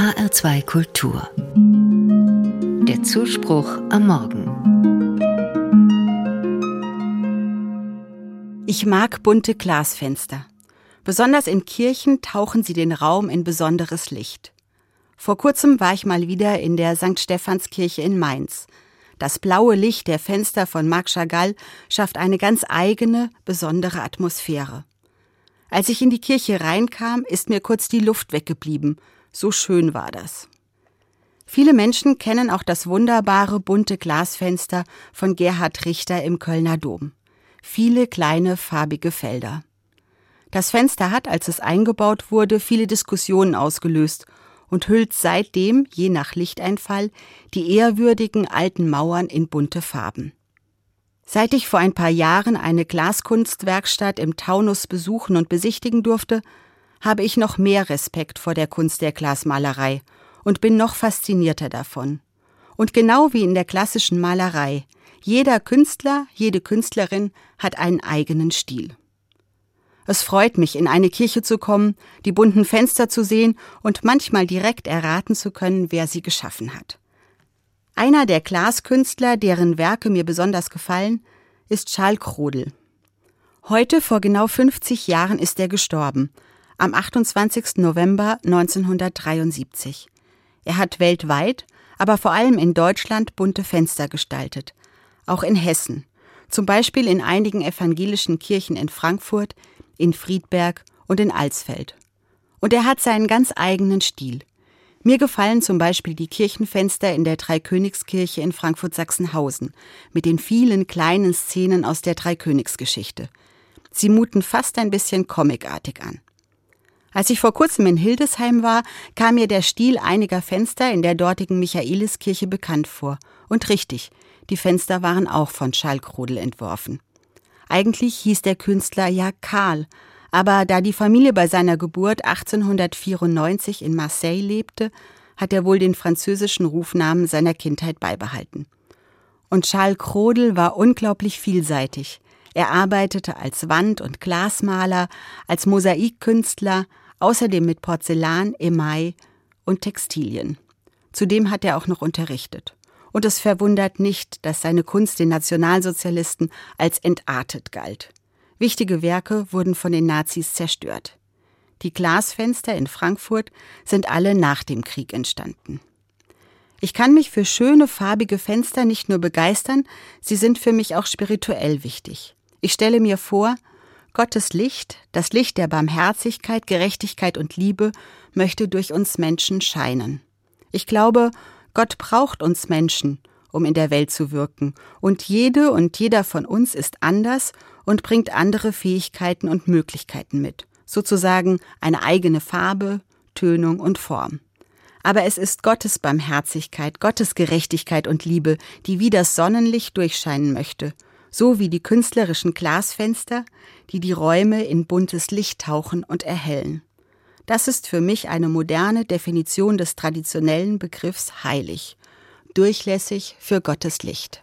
HR2 Kultur. Der Zuspruch am Morgen. Ich mag bunte Glasfenster. Besonders in Kirchen tauchen sie den Raum in besonderes Licht. Vor kurzem war ich mal wieder in der St. Stephanskirche in Mainz. Das blaue Licht der Fenster von Marc Chagall schafft eine ganz eigene, besondere Atmosphäre. Als ich in die Kirche reinkam, ist mir kurz die Luft weggeblieben. So schön war das. Viele Menschen kennen auch das wunderbare bunte Glasfenster von Gerhard Richter im Kölner Dom. Viele kleine farbige Felder. Das Fenster hat, als es eingebaut wurde, viele Diskussionen ausgelöst und hüllt seitdem, je nach Lichteinfall, die ehrwürdigen alten Mauern in bunte Farben. Seit ich vor ein paar Jahren eine Glaskunstwerkstatt im Taunus besuchen und besichtigen durfte, habe ich noch mehr Respekt vor der Kunst der Glasmalerei und bin noch faszinierter davon. Und genau wie in der klassischen Malerei, jeder Künstler, jede Künstlerin hat einen eigenen Stil. Es freut mich, in eine Kirche zu kommen, die bunten Fenster zu sehen und manchmal direkt erraten zu können, wer sie geschaffen hat. Einer der Glaskünstler, deren Werke mir besonders gefallen, ist Charles Krodel. Heute, vor genau 50 Jahren, ist er gestorben, am 28. November 1973. Er hat weltweit, aber vor allem in Deutschland bunte Fenster gestaltet, auch in Hessen, zum Beispiel in einigen evangelischen Kirchen in Frankfurt, in Friedberg und in Alsfeld. Und er hat seinen ganz eigenen Stil. Mir gefallen zum Beispiel die Kirchenfenster in der Dreikönigskirche in Frankfurt-Sachsenhausen mit den vielen kleinen Szenen aus der Dreikönigsgeschichte. Sie muten fast ein bisschen comicartig an. Als ich vor kurzem in Hildesheim war, kam mir der Stil einiger Fenster in der dortigen Michaeliskirche bekannt vor. Und richtig, die Fenster waren auch von Charles Krodel entworfen. Eigentlich hieß der Künstler ja Karl, aber da die Familie bei seiner Geburt 1894 in Marseille lebte, hat er wohl den französischen Rufnamen seiner Kindheit beibehalten. Und Charles Krodel war unglaublich vielseitig. Er arbeitete als Wand- und Glasmaler, als Mosaikkünstler, außerdem mit Porzellan, Email und Textilien. Zudem hat er auch noch unterrichtet. Und es verwundert nicht, dass seine Kunst den Nationalsozialisten als entartet galt. Wichtige Werke wurden von den Nazis zerstört. Die Glasfenster in Frankfurt sind alle nach dem Krieg entstanden. Ich kann mich für schöne farbige Fenster nicht nur begeistern, sie sind für mich auch spirituell wichtig. Ich stelle mir vor, Gottes Licht, das Licht der Barmherzigkeit, Gerechtigkeit und Liebe, möchte durch uns Menschen scheinen. Ich glaube, Gott braucht uns Menschen, um in der Welt zu wirken, und jede und jeder von uns ist anders und bringt andere Fähigkeiten und Möglichkeiten mit, sozusagen eine eigene Farbe, Tönung und Form. Aber es ist Gottes Barmherzigkeit, Gottes Gerechtigkeit und Liebe, die wie das Sonnenlicht durchscheinen möchte, so wie die künstlerischen Glasfenster, die die Räume in buntes Licht tauchen und erhellen. Das ist für mich eine moderne Definition des traditionellen Begriffs heilig, durchlässig für Gottes Licht.